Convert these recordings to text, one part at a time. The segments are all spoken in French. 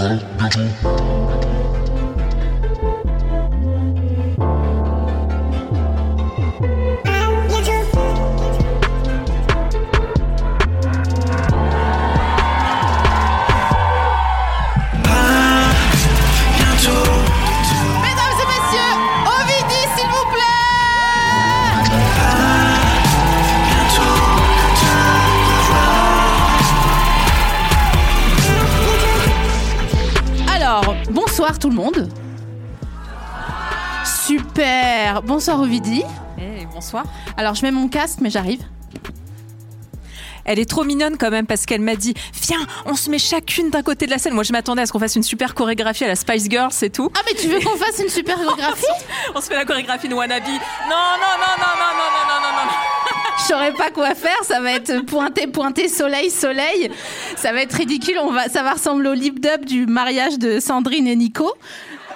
잘 되고 bonsoir tout le monde. Super. Bonsoir Ovidie. Eh, bonsoir. Alors, je mets mon casque, mais j'arrive. Elle est trop mignonne quand même parce qu'elle m'a dit Viens, on se met chacune d'un côté de la scène. Moi, je m'attendais à ce qu'on fasse une super chorégraphie à la Spice Girls et tout. Ah, mais tu veux qu'on fasse une super chorégraphie? On se fait la chorégraphie de Wannabe. Non, non, non, non, non, non, non, non, non, non. Je saurais pas quoi faire, ça va être pointé, pointé, soleil, soleil. Ça va être ridicule, on va, ça va ressembler au lip dub du mariage de Sandrine et Nico.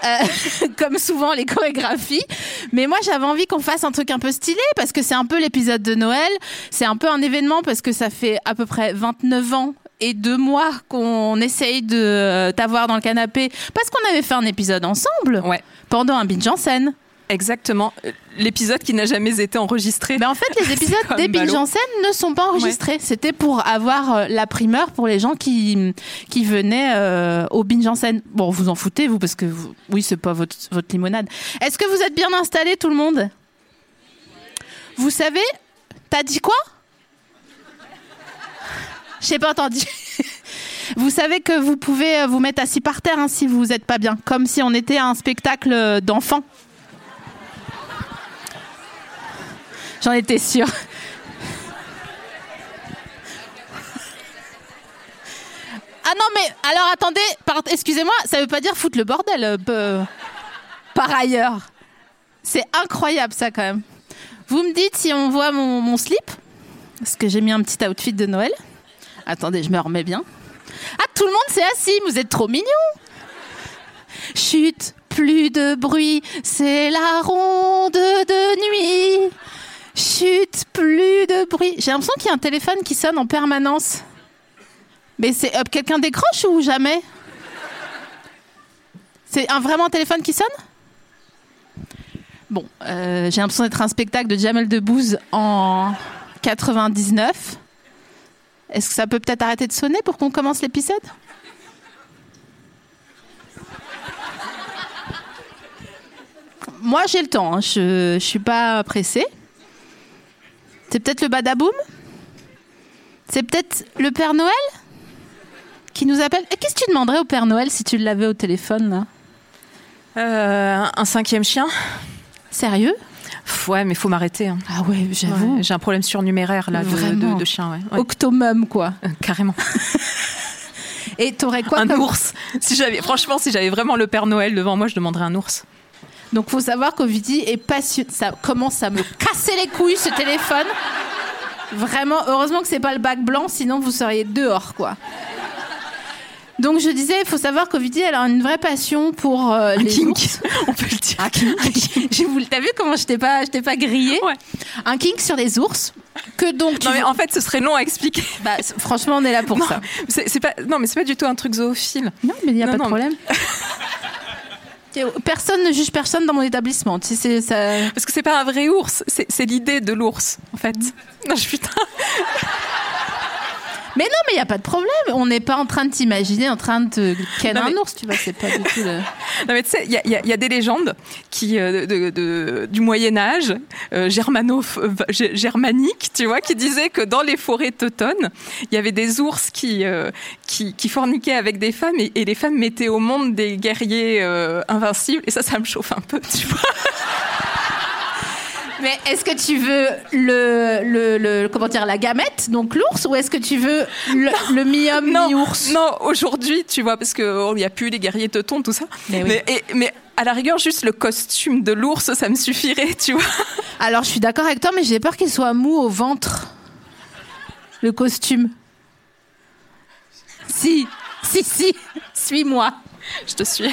Euh, comme souvent les chorégraphies. Mais moi, j'avais envie qu'on fasse un truc un peu stylé parce que c'est un peu l'épisode de Noël. C'est un peu un événement parce que ça fait à peu près 29 ans et deux mois qu'on essaye de t'avoir dans le canapé parce qu'on avait fait un épisode ensemble Ouais. pendant un binge en scène. Exactement. L'épisode qui n'a jamais été enregistré. Mais en fait, les épisodes comme des binge ballot. en scène ne sont pas enregistrés. C'était pour avoir euh, la primeur pour les gens qui, qui venaient euh, au binge en scène. Bon, vous en foutez, vous, parce que vous, oui, c'est pas votre, votre limonade. Est-ce que vous êtes bien installés, tout le monde? Vous savez, t'as dit quoi? J'ai pas entendu. Vous savez que vous pouvez euh, vous mettre assis par terre hein, si vous n'êtes pas bien, comme si on était à un spectacle d'enfants. J'en étais sûre. Ah non mais alors attendez, excusez-moi, ça veut pas dire foutre le bordel euh, par ailleurs. C'est incroyable ça quand même. Vous me dites si on voit mon, mon slip Parce que j'ai mis un petit outfit de Noël. Attendez, je me remets bien. Ah tout le monde s'est assis, vous êtes trop mignons. Chut, plus de bruit, c'est la ronde de nuit. Chut, plus de bruit. J'ai l'impression qu'il y a un téléphone qui sonne en permanence. Mais c'est euh, quelqu'un décroche ou jamais? C'est un vraiment un téléphone qui sonne? Bon, euh, j'ai l'impression d'être un spectacle de Jamel Debbouze en 99. Est-ce que ça peut peut-être arrêter de sonner pour qu'on commence l'épisode? Moi, j'ai le temps. hein. Je, je suis pas pressée. C'est peut-être le badaboum C'est peut-être le Père Noël qui nous appelle. Et Qu'est-ce que tu demanderais au Père Noël si tu l'avais au téléphone là Euh, un cinquième chien Sérieux Ouais, mais faut m'arrêter. hein. Ah ouais, j'avoue. Ouais, J'ai un problème surnuméraire là de, Vraiment. de, de chien. Ouais. Ouais. Octomum quoi. Euh, Carrément. Et t'aurais quoi un comme- ours. Si j'avais, franchement, si j'avais vraiment le Père Noël devant moi, je demanderais un ours. Donc faut savoir qu'Ovidie est passionné. Ça commence à me casser les couilles ce téléphone. Vraiment, heureusement que c'est pas le bac blanc, sinon vous seriez dehors quoi. Donc je disais, il faut savoir qu'Ovidie elle a une vraie passion pour euh, les kink. ours. On peut le dire. Un kink. Voulu- T'as vu comment je t'ai pas, je pas grillé Ouais. Un kink sur les ours. Que donc tu Non mais veux- en fait, ce serait long à expliquer. Bah, franchement, on est là pour Non, ça. c'est pas, non mais c'est pas du tout un truc zoophile. Non, mais il n'y a Non, pas de problème. Personne ne juge personne dans mon établissement. Tu sais, c'est- ça... Parce que c'est pas un vrai ours, c'est c'est l'idée de l'ours, en fait. Non, je putain. Mais non, mais il n'y a pas de problème. On n'est pas en train de t'imaginer en train de te ken un mais- ours, tu vois. C'est pas du tout le... Non, mais tu sais, il y y y a des légendes qui, euh, de, de- du Moyen-Âge, euh, germano, euh, germaniques, tu vois, qui disaient que dans les forêts teutones, il y avait des ours qui, euh, qui, qui forniquaient avec des femmes et, et les femmes mettaient au monde des guerriers euh, invincibles. Et ça, ça me chauffe un peu, tu vois. Mais est-ce que tu veux le, le, le- comment dire la gamète, donc l'ours, ou est-ce que tu veux le, le mi-homme Non, mi-ours? Non, aujourd'hui, tu vois, parce qu'il n'y a plus les guerriers teutons, tout ça. Mais oui. mais, et- mais à la rigueur, juste le costume de l'ours, ça me suffirait, tu vois. Alors je suis d'accord avec toi, mais j'ai peur qu'il soit mou au ventre. Le costume. Si, si, si, suis-moi. Je te suis.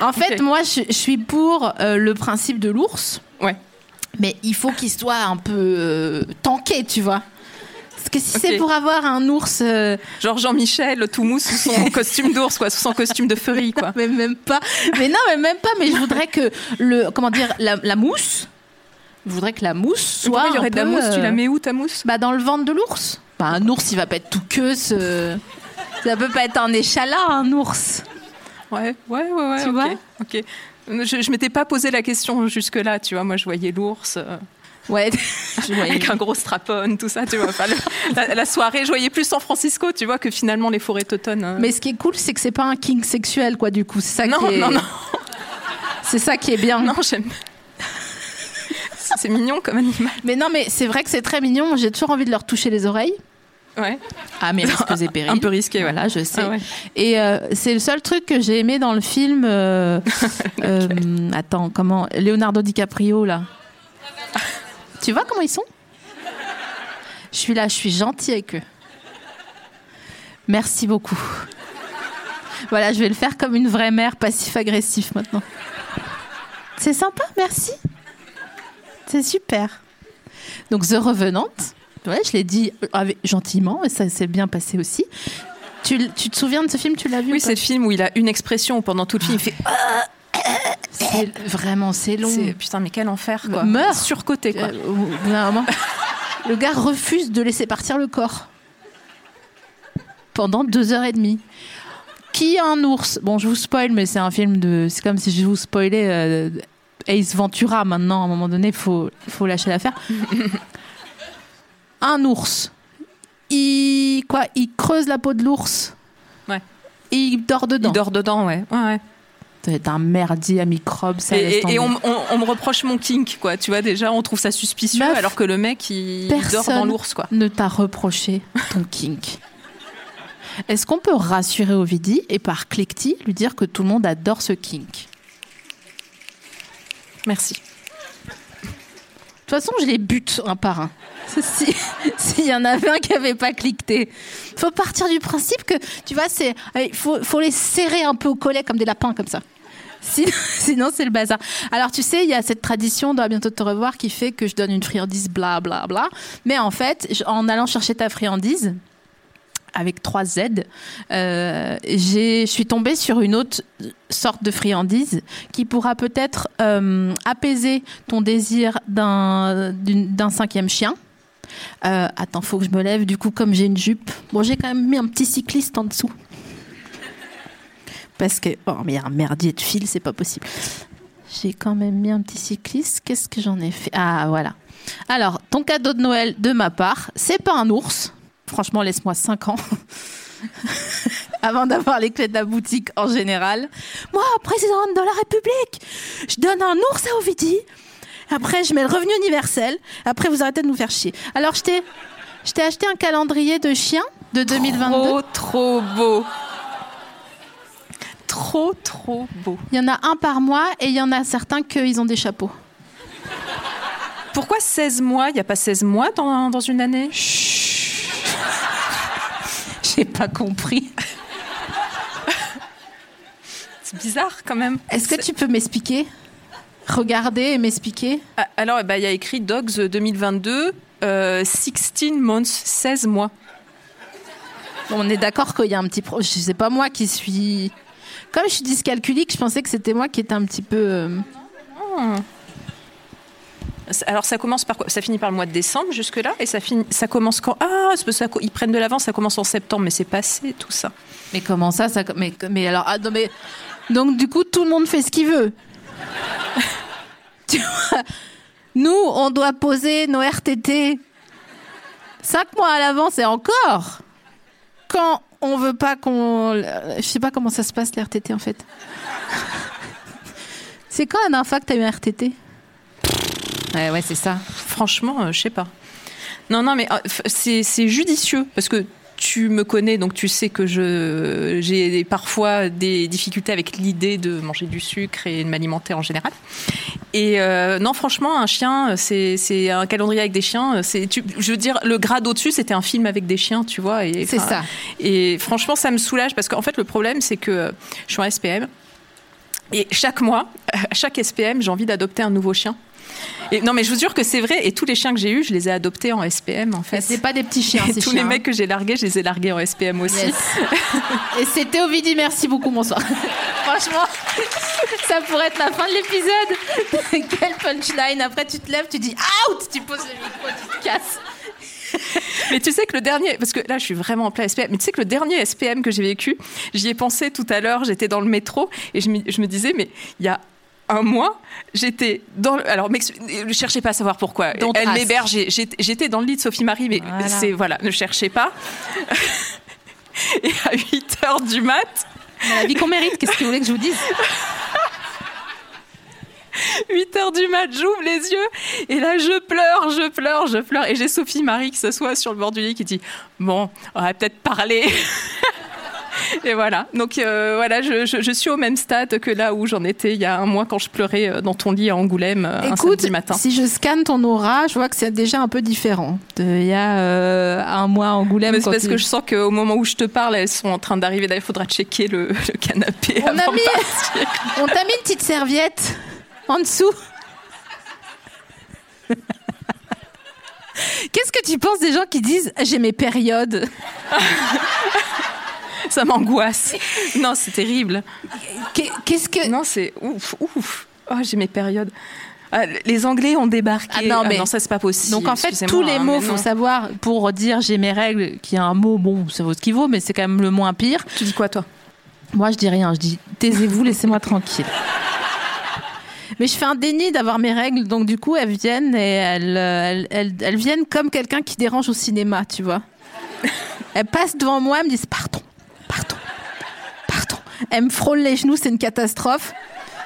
En fait, moi, je, je suis pour euh, le principe de l'ours, Ouais. Mais il faut qu'il soit un peu euh, tanké, tu vois. Parce que si c'est pour avoir un ours, euh, Genre Jean-Michel, tout mou sous son costume d'ours, quoi, sous son costume de furry, quoi. mais même pas. Mais non, mais même pas. Mais je voudrais que le, comment dire, la, la mousse. Je voudrais que la mousse soit. Il y aurait un de la mousse Tu la euh, mets où, ta mousse? Bah dans le ventre de l'ours. Bah un ours, il va pas être tout queue. Ce... Ça peut pas être un échalas, un ours. Ouais, ouais, ouais, ouais. Tu ok, vois ok. Je, je m'étais pas posé la question jusque-là, tu vois. Moi, je voyais l'ours euh, Ouais. Je voyais- avec un gros strapon, tout ça, tu vois. Enfin, le- la, la soirée, je voyais plus San Francisco, tu vois, que finalement les forêts teutonnes. euh. Mais ce qui est cool, c'est que c'est pas un king sexuel, quoi. Du coup, c'est ça non, qui est. non, non, C'est ça qui est bien. non, j'aime. C'est mignon comme animal. Mais non, mais c'est vrai que c'est très mignon. J'ai toujours envie de leur toucher les oreilles. Ouais. Ah, mais risques et périls. Un peu risqué. Voilà, je sais. Ah ouais. Et euh, c'est le seul truc que j'ai aimé dans le film. euh, euh, attends, comment Leonardo DiCaprio là. Tu vois comment ils sont? Je suis là, je suis gentille avec eux. Merci beaucoup. Voilà, je vais le faire comme une vraie mère passif-agressif maintenant. C'est sympa, merci. C'est super. Donc The Revenant, ouais, je l'ai dit avec- gentiment et ça s'est bien passé aussi. Tu, te souviens de ce film Tu l'as vu Oui, c'est le film où il a une expression où pendant tout le film, il fait C'est vraiment c'est long. putain, mais quel enfer quoi. Meurs. Surcoté quoi. Euh, le gars refuse de laisser partir le corps pendant deux heures et demie. Qui a un ours? Bon, je vous spoil, mais c'est un film de. C'est comme si je vous spoilais euh, Ace Ventura. Maintenant, à un moment donné, faut faut lâcher l'affaire. Un ours. Il quoi Il creuse la peau de l'ours. Ouais. Et il dort dedans. Il dort dedans, ouais. ouais, ouais. C'est un merdier à microbes. Ça Et, et- tomber. et on, on- on me reproche mon kink, quoi. Tu vois, déjà, on trouve ça suspicieux, Meuf, alors que le mec, il, dort dans l'ours, quoi. ne t'a reproché ton kink. Est-ce qu'on peut rassurer Ovidie et par cliquetis lui dire que tout le monde adore ce kink? Merci. De toute façon, je les bute un par un. Si- S'il y en avait un qui n'avait pas cliqueté. faut partir du principe que, tu vois, c'est, il faut, faut les serrer un peu au collet comme des lapins, comme ça. Sinon, c'est le bazar. Alors, tu sais, il y a cette tradition À bientôt te revoir qui fait que je donne une friandise, bla, bla, bla. Mais en fait, en allant chercher ta friandise, avec trois Z, euh, je suis tombée sur une autre sorte de friandise qui pourra peut-être euh, apaiser ton désir d'un cinquième chien. Euh, attends, faut que je me lève. Du coup, comme j'ai une jupe, bon, j'ai quand même mis un petit cycliste en dessous. Parce que, oh, mais il y a un merdier de fil, c'est pas possible. J'ai quand même mis un petit cycliste. Qu'est-ce que j'en ai fait? Ah, voilà. Alors, ton cadeau de Noël de ma part, c'est pas un ours. Franchement, laisse-moi 5 ans. Avant d'avoir les clés de la boutique en général. Moi, présidente de la République, je donne un ours à Ovidie. Après, je mets le revenu universel. Après, vous arrêtez de nous faire chier. Alors, je t'ai, je t'ai acheté un calendrier de chiens de 2022. Trop, trop beau. Trop, trop beau. Il y en a un par mois et il y en a certains qu'ils ont des chapeaux. Pourquoi 16 mois? Il n'y a pas 16 mois dans, dans une année? J'ai pas compris. C'est bizarre quand même. Est-ce que tu peux m'expliquer? Regarder et m'expliquer? Ah, Alors, eh ben, il y a écrit Dogs 2022, euh, 16 months, 16 mois. On est d'accord qu'il y a un petit pro. Je sais pas moi qui suis. Comme je suis dyscalculique, je pensais que c'était moi qui étais un petit peu. euh, Alors, ça commence par quoi? Ça finit par le mois de décembre jusque-là? Et ça, finit, ça commence quand? Ah, ça- ils prennent de l'avance, ça commence en septembre, mais c'est passé tout ça. Mais comment ça, ça mais, mais alors ah, non, mais donc du coup tout le monde fait ce qu'il veut. tu vois? Nous, on doit poser nos RTT cinq mois à l'avance et encore. Quand on veut pas qu'on, je sais pas comment ça se passe les RTT en fait. C'est quand la dernière fois que t'as eu un RTT Ouais, ouais, c'est ça. Franchement, euh, je sais pas. Non, non, mais euh, f- c'est judicieux parce que tu me connais, donc tu sais que je j'ai parfois des difficultés avec l'idée de manger du sucre et de m'alimenter en général. Et euh, non, franchement, un chien, c'est un calendrier avec des chiens. C'est, je veux dire, le grade au-dessus, c'était un film avec des chiens, tu vois. Et C'est ça. Et franchement, ça me soulage parce qu'en fait, le problème, c'est que je suis en SPM. Et chaque mois, à chaque SPM, j'ai envie d'adopter un nouveau chien. Et non, mais je vous jure que c'est vrai. Et tous les chiens que j'ai eus, je les ai adoptés en SPM, en fait. C'est pas des petits chiens, Et ces tous chiens. les mecs que j'ai largués, je les ai largués en SPM aussi. Yes. Et c'était Ovidie, merci beaucoup, bonsoir. Franchement, ça pourrait être la fin de l'épisode. Quelle punchline. Après, tu te lèves, tu dis out, tu poses le micro, tu te casses. Mais tu sais que le dernier, parce que là je suis vraiment en plein SPM, mais tu sais que le dernier SPM que j'ai vécu, j'y ai pensé tout à l'heure, j'étais dans le métro et je me, je me disais, mais il y a un mois, j'étais dans le, alors ne cherchez pas à savoir pourquoi. Don't Elle m'héberge, j'étais dans le lit de Sophie Marie, mais Voilà. c'est voilà, ne cherchez pas. et à 8 heures du mat, la vie qu'on mérite, qu'est-ce que vous voulez que je vous dise? 8 heures du mat, j'ouvre les yeux et là je pleure, je pleure, je pleure et j'ai Sophie Marie qui s'assoit sur le bord du lit qui dit bon, on va peut-être parler. et voilà. Donc euh, voilà, je, je- je suis au même stade que là où j'en étais il y a un mois quand je pleurais euh, dans ton lit à Angoulême euh, un Écoute, samedi matin. si je scanne ton aura, je vois que c'est déjà un peu différent. de- Il y a euh, un mois à Angoulême. Mais c'est parce que je sens qu'au moment où je te parle, elles sont en train d'arriver. Il faudra checker le, le canapé On a mis- de. On t'a mis une petite serviette en dessous. Qu'est-ce que tu penses des gens qui disent j'ai mes périodes? Ça m'angoisse. Non, c'est terrible. Qu'est- Qu'est-ce que Non, c'est ouf, ouf. Oh, j'ai mes périodes. Ah, les Anglais ont débarqué. Ah non, mais- non, ça c'est pas possible. Donc en fait, tous les hein, mots, faut non. savoir pour dire j'ai mes règles, qui a un mot, bon, ça vaut ce qu'il vaut, mais c'est quand même le moins pire. Tu dis quoi toi? Moi, je dis rien, je dis taisez-vous, laissez-moi tranquille. Mais je fais un déni d'avoir mes règles, donc du coup, elles viennent et elles, elles, elles- elles viennent comme quelqu'un qui dérange au cinéma, tu vois. Elles passent devant moi, elles me disent pardon, Elles me frôlent les genoux, c'est une catastrophe,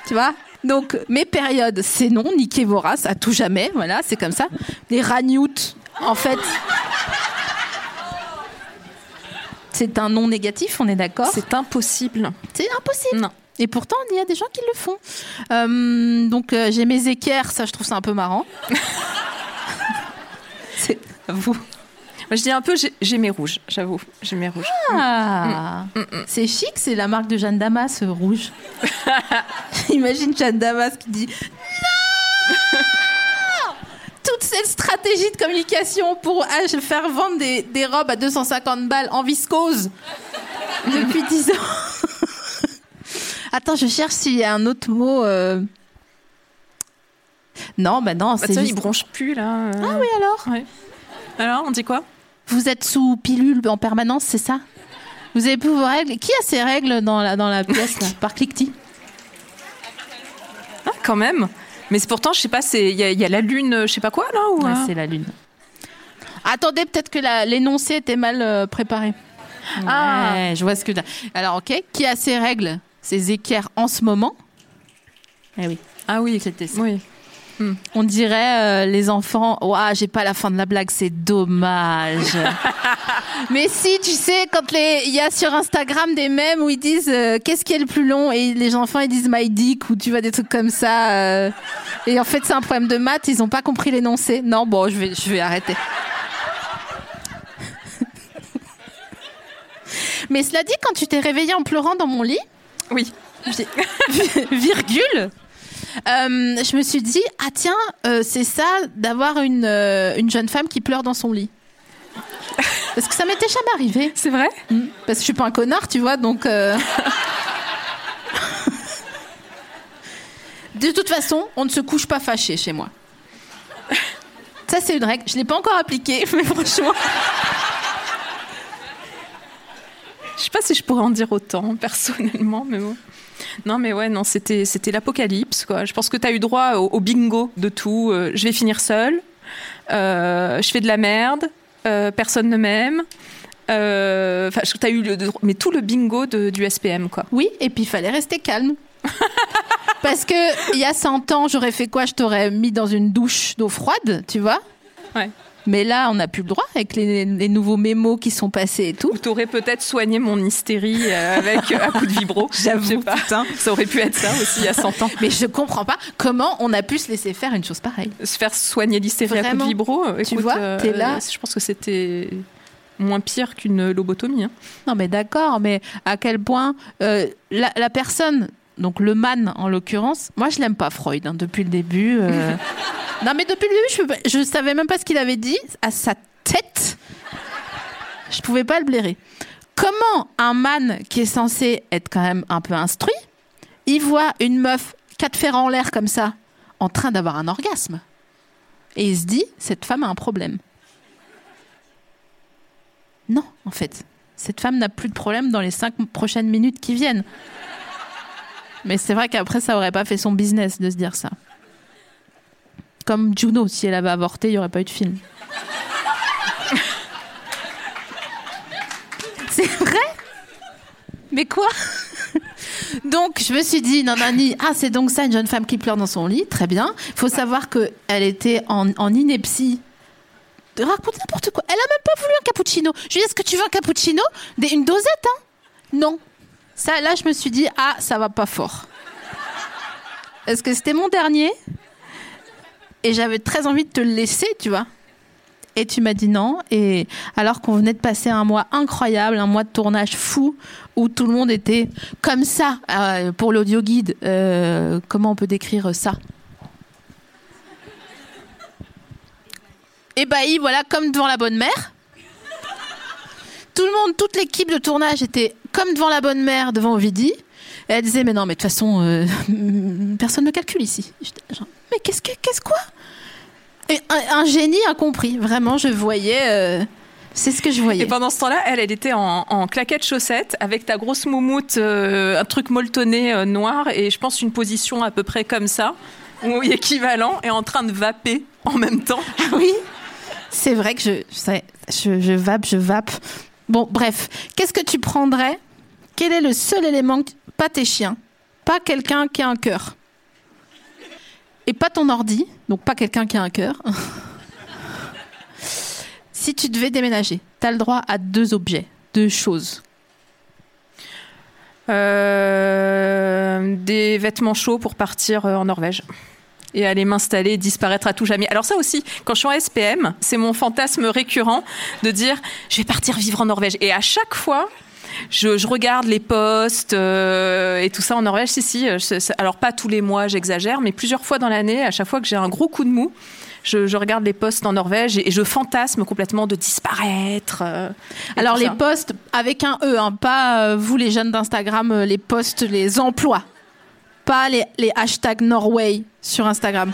tu vois? Donc mes périodes, c'est non, niquez vos races, à tout jamais, voilà, c'est comme ça. Les ragnoutes, en fait, c'est un non négatif, on est d'accord? C'est impossible. C'est impossible. Non. Et pourtant, il y a des gens qui le font. Euh, donc, euh, j'ai mes équerres, ça, je trouve ça un peu marrant. C'est à vous. Moi, je dis un peu, j'ai- mes rouges, j'avoue. J'ai mes rouges. Ah, c'est chic, c'est la marque de Jeanne Damas, euh, rouge. Imagine Jeanne Damas qui dit Non Toute cette stratégie de communication pour ah, faire vendre des, des robes à 250 balles en viscose depuis 10 ans. Attends, je cherche s'il y a un autre mot. euh. Non, bah non, Bah, c'est juste- ils bronchent plus là. Ah oui alors Ouais. Alors, on dit quoi? Vous êtes sous pilule en permanence, c'est ça Vous avez plus vos règles Qui a ses règles dans la, dans la pièce là, par cliquetis Ah, quand même. Mais c'est pourtant, je sais pas, il y, a- il y a la lune, je sais pas quoi là ou Ouais, hein c'est la lune. Attendez, peut-être que l'énoncé était mal euh, préparé. Ah. Je vois ce que t'as. Alors, ok. Qui a ses règles Ses équerres en ce moment? Eh oui. Ah oui, C'était ça. oui. On dirait euh, les enfants. Ouah, j'ai pas la fin de la blague, c'est dommage. Mais si, tu sais, quand il y a sur Instagram des mèmes où ils disent euh, qu'est-ce qui est le plus long et les enfants ils disent my dick ou tu vois des trucs comme ça. euh, et en fait, c'est un problème de maths, ils ont pas compris l'énoncé. Non, bon, je vais, je vais arrêter. Mais cela dit, quand tu t'es réveillée en pleurant dans mon lit, Oui. virgule, euh, je me suis dit, ah tiens, euh, c'est ça d'avoir une, euh, une jeune femme qui pleure dans son lit. Parce que ça m'était jamais arrivé. C'est vrai? Parce que je suis pas un connard, tu vois, donc. euh. De toute façon, on ne se couche pas fâché chez moi. Ça, c'est une règle. Je l'ai pas encore appliquée, mais franchement. Je sais pas si je pourrais en dire autant personnellement, mais bon. Non, mais ouais, non, c'était c'était l'apocalypse quoi. Je pense que tu as eu droit au, au bingo de tout. Euh, je vais finir seule. Euh, je fais de la merde. Euh, personne ne m'aime. Enfin, tu as eu le, mais tout le bingo de- du SPM quoi. Oui, et puis il fallait rester calme. Parce que il y a 100 ans, j'aurais fait quoi? Je t'aurais mis dans une douche d'eau froide, tu vois? Ouais. Mais là, on n'a plus le droit avec les, les nouveaux mémos qui sont passés et tout. Ou t'aurais peut-être soigné mon hystérie euh, avec euh, un coup de vibro. J'avoue, pas. Ça aurait pu être ça aussi il y a 100 ans. Mais je comprends pas comment on a pu se laisser faire une chose pareille. Se faire soigner l'hystérie à coup de vibro, euh, Tu vois, t'es là. Je pense que c'était moins pire qu'une lobotomie. hein. Non, mais d'accord, mais à quel point euh, la, la personne, donc le man en l'occurrence, moi je l'aime pas Freud hein, depuis le début. euh. non, mais depuis le début, je, je savais même pas ce qu'il avait dit à sa tête. Je pouvais pas le blairer. Comment un man qui est censé être quand même un peu instruit, il voit une meuf quatre fers en l'air comme ça, en train d'avoir un orgasme, et il se dit cette femme a un problème. Non, en fait. Cette femme n'a plus de problème dans les cinq prochaines minutes qui viennent. Mais c'est vrai qu'après, ça aurait pas fait son business de se dire ça. Comme Juno, si elle avait avorté, il n'y aurait pas eu de film. c'est vrai? Mais quoi? Donc, je me suis dit, nanani, ah, c'est donc ça, une jeune femme qui pleure dans son lit. Très bien. Il faut savoir qu'elle était en, en ineptie de raconter n'importe quoi. Elle a même pas voulu un cappuccino. Je lui ai dit, est-ce que tu veux un cappuccino? Des- Une dosette, hein? Non. Ça, là, je me suis dit, ah, ça va pas fort. Parce que c'était mon dernier. Et j'avais très envie de te le laisser, tu vois. Et tu m'as dit non. Et alors qu'on venait de passer un mois incroyable, un mois de tournage fou, où tout le monde était comme ça. Euh, pour l'audio guide, euh, comment on peut décrire ça? Ébahi, voilà, comme devant la bonne mère. Tout le monde, toute l'équipe de tournage était comme devant la bonne mère, devant Ovidie. Et elle disait, mais non, mais de toute façon, euh, personne ne calcule ici. Genre, mais qu'est-ce que, qu'est-ce quoi? Et un, un génie incompris. Vraiment, je voyais. euh, c'est ce que je voyais. Et pendant ce temps-là, elle, elle était en, en claquette chaussette avec ta grosse moumoute, euh, un truc molletonné noir et je pense une position à peu près comme ça, ou équivalent, et en train de vaper en même temps. Oui, c'est vrai que je, je vape, je vape. Bon, bref, qu'est-ce que tu prendrais? Quel est le seul élément Pas tes chiens, pas quelqu'un qui a un cœur? Et pas ton ordi, donc pas quelqu'un qui a un cœur. si tu devais déménager, tu as le droit à deux objets, deux choses. Euh, des vêtements chauds pour partir euh, en Norvège. Et aller m'installer, disparaître à tout jamais. Alors ça aussi, quand je suis en SPM, c'est mon fantasme récurrent de dire je vais partir vivre en Norvège. Et à chaque fois, je, je regarde les posts euh, et tout ça en Norvège. Si si. euh, je- alors pas tous les mois, j'exagère, mais plusieurs fois dans l'année, à chaque fois que j'ai un gros coup de mou, je, je regarde les posts en Norvège et, et je fantasme complètement de disparaître. euh, Alors les ça. posts avec un E, hein, pas euh, vous les jeunes d'Instagram, les posts, les emplois, pas les, les hashtags Norway sur Instagram,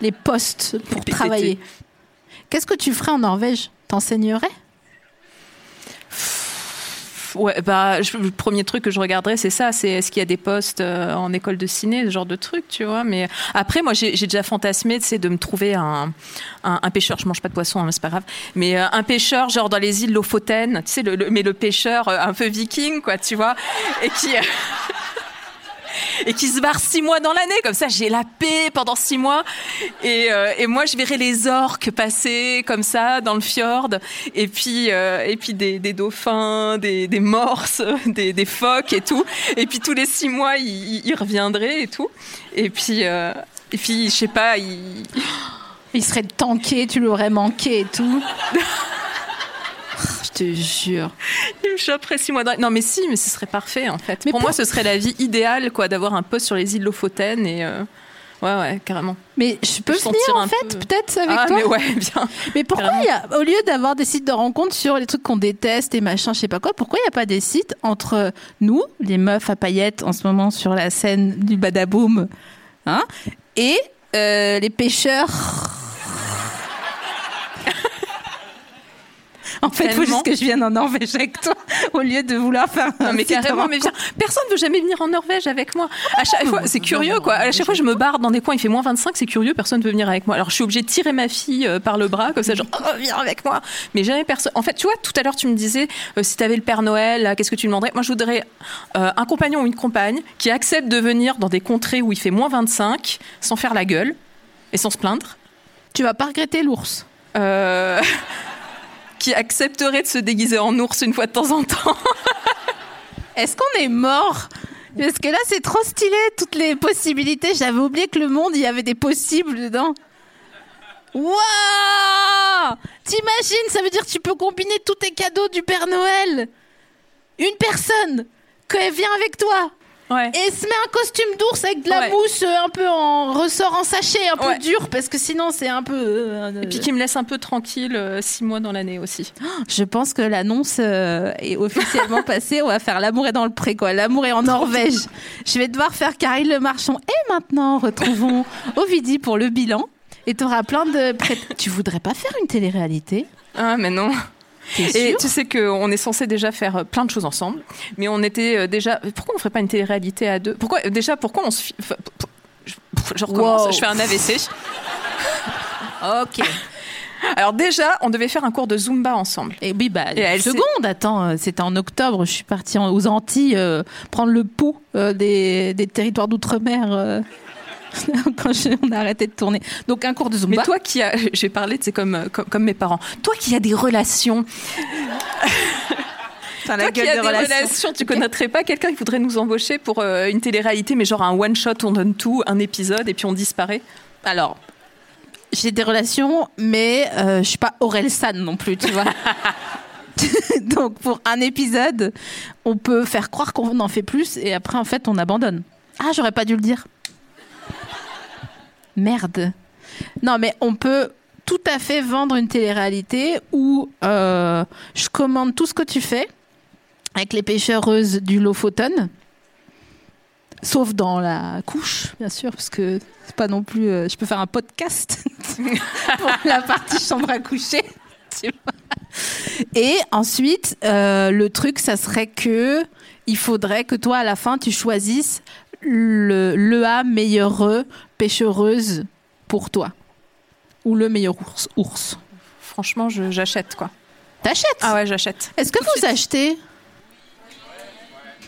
les posts pour travailler. Qu'est-ce que tu ferais en Norvège? T'enseignerais? Ouais, bah, je- le premier truc que je regarderais, c'est ça. C'est est-ce qu'il y a des postes euh, en école de ciné, ce genre de truc, tu vois. Mais après, moi, j'ai déjà fantasmé, de me trouver un, un, un pêcheur. Je mange pas de poisson, hein, mais c'est pas grave. Mais euh, un pêcheur, genre dans les îles Lofoten, tu sais, le, le- mais le pêcheur euh, un peu viking, quoi, tu vois, et qui. Et qui se barre six mois dans l'année, comme ça j'ai la paix pendant six mois. Et, euh, et moi je verrai les orques passer comme ça dans le fjord, et puis, euh, et puis des, des dauphins, des, des morses, des, des phoques et tout. Et puis tous les six mois ils, ils reviendraient et tout. Et puis, euh, et puis je sais pas, ils, Il serait tanké, tu l'aurais manqué et tout. Je te jure. ils me choperaient six mois dans Non mais si, mais ce serait parfait en fait. Mais pour pour- moi ce serait la vie idéale quoi, d'avoir un poste sur les îles Lofoten et. euh, Ouais, ouais, carrément. Mais je peux Je venir sentir en fait, peu- peut-être avec ah, toi mais ouais, bien. Mais pourquoi il y a, au lieu d'avoir des sites de rencontres sur les trucs qu'on déteste et machin, je sais pas quoi, pourquoi il n'y a pas des sites entre nous, les meufs à paillettes en ce moment sur la scène du Badaboom, hein, et euh, les pêcheurs En fait, il faut juste que je vienne en Norvège avec toi au lieu de vouloir faire un Non mais carrément, mais viens. Personne veut jamais venir en Norvège avec moi. À chaque fois, c'est curieux quoi. À chaque fois, je me barre dans des coins, il fait moins 25, c'est curieux, personne veut venir avec moi. Alors je suis obligée de tirer ma fille euh, par le bras comme ça, genre oh, viens avec moi. Mais jamais personne. En fait, tu vois, tout à l'heure tu me disais euh, si t'avais le Père Noël, qu'est-ce que tu demanderais? Moi, je voudrais euh, un compagnon ou une compagne qui accepte de venir dans des contrées où il fait moins 25 sans faire la gueule et sans se plaindre. Tu vas pas regretter l'ours. Euh, qui accepterait de se déguiser en ours une fois de temps en temps. Est-ce qu'on est mort? Parce que là, c'est trop stylé, toutes les possibilités. J'avais oublié que le monde, il y avait des possibles dedans. Waouh T'imagines, ça veut dire que tu peux combiner tous tes cadeaux du Père Noël. Une personne, qu'elle vient avec toi, Ouais. et se met un costume d'ours avec de la Ouais. mousse euh, un peu en ressort en sachet, un peu Ouais. dur, parce que sinon c'est un peu... euh, Et puis qui me laisse un peu tranquille euh, six mois dans l'année aussi. Je pense que l'annonce euh, est officiellement passée. On va faire l'amour est dans le pré, quoi. L'amour est en Norvège. Je vais devoir faire Karine Le Marchand. Et maintenant, retrouvons Ovidie pour le bilan. Et tu auras plein de. pré- Tu voudrais pas faire une télé-réalité? Ah mais non. Et tu sais qu'on est censé déjà faire euh, plein de choses ensemble, mais on était euh, déjà. Pourquoi on ferait pas une télé-réalité à deux? Pourquoi déjà Pourquoi on se fi- enfin, pour- je, je recommence. Wow. Je fais un AVC. Ok. Alors déjà, on devait faire un cours de Zumba ensemble. Et oui, bah, Et elle seconde, attends, euh, c'était en octobre, je suis partie aux Antilles euh, prendre le pouls euh, des, des territoires d'outre-mer euh, quand je- on a arrêté de tourner. Donc un cours de Zumba. Mais toi qui as, j'ai parlé, c'est comme, euh, comme comme mes parents. Toi qui as des relations, Enfin, la toi qui as des relations. relations, tu connaîtrais pas quelqu'un qui voudrait nous embaucher pour euh, une télé-réalité, mais genre un one shot, on donne tout, un épisode et puis on disparaît? Alors, j'ai des relations, mais euh, je suis pas Aurel San non plus, tu vois. Donc, pour un épisode, on peut faire croire qu'on en fait plus et après, en fait, on abandonne. Ah, j'aurais pas dû le dire. Merde. Non, mais on peut tout à fait vendre une télé-réalité où euh, je commande tout ce que tu fais avec les pêcheureuses du Lofoten. Sauf dans la couche, bien sûr, parce que c'est pas non plus. euh, je peux faire un podcast pour la partie chambre à coucher. Et ensuite, euh, le truc, ça serait que il faudrait que toi, à la fin, tu choisisses le l'EA meilleure pêchereuse pour toi. Ou le meilleur ours. ours. Franchement, j'achète quoi. T'achètes? Ah ouais, j'achète. Est-ce que tout vous suite. achetez?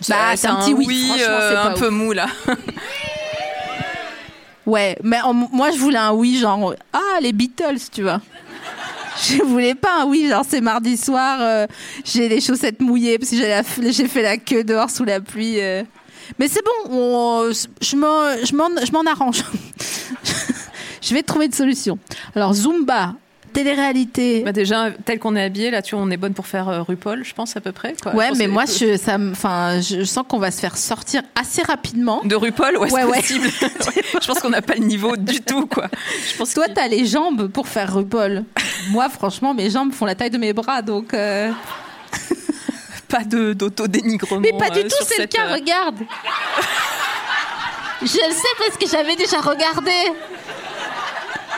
Bah, c'est un petit oui, euh, un peu mou là. Ouais, mais en- moi je voulais un oui genre ah les Beatles, tu vois. Je voulais pas un oui genre c'est mardi soir, euh, j'ai les chaussettes mouillées parce que j'ai fait la queue dehors sous la pluie. euh. Mais c'est bon, on- je m'en je m'en je m'en arrange. je vais trouver une solution. Alors Zumba, télé-réalité. Bah déjà, tel qu'on est habillé, là, tu on est bonne pour faire euh, RuPaul, je pense à peu près. Quoi. ouais, mais moi je ça enfin je sens qu'on va se faire sortir assez rapidement. De RuPaul, ouais, Ouais, c'est ouais. possible. Je pense qu'on n'a pas le niveau du tout, quoi. Je pense Toi, t'as les jambes pour faire RuPaul. Moi, franchement, mes jambes font la taille de mes bras, donc. euh, pas d'auto-dénigrement. Mais pas du euh, tout, c'est le cas, euh, regarde. Je le sais parce que j'avais déjà regardé.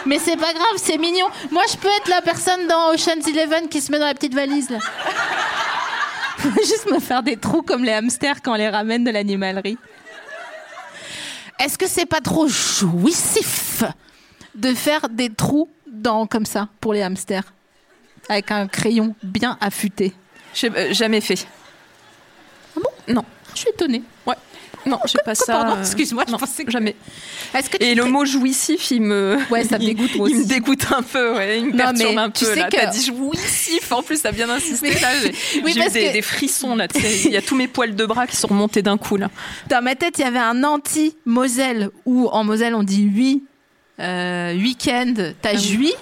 Mais c'est pas grave, c'est mignon. Moi, je peux être la personne dans Ocean's Eleven qui se met dans la petite valise, là. Faut juste me faire des trous comme les hamsters quand on les ramène de l'animalerie. Est-ce que c'est pas trop jouissif de faire des trous dans, comme ça pour les hamsters? Avec un crayon bien affûté. J'ai euh, jamais fait. Ah bon? Non. Je suis étonnée. Ouais. Non, j'ai pas ça. pardon, euh, excuse-moi, je non, pensais que- jamais. Que Et le mot jouissif, il me. Ouais, ça me il- dégoûte, moi Il me dégoûte un peu, ouais. Il me Non, perturbe un tu peu. sais que- T'as dit jouissif. En plus, t'as bien insisté. Mais- Là, j'ai Oui, eu des, que- des frissons là. Il y a tous mes poils de bras qui sont remontés d'un coup là. Dans ma tête, il y avait un anti-Moselle, où en Moselle, on dit oui, euh, week-end, t'as Ah oui. suis.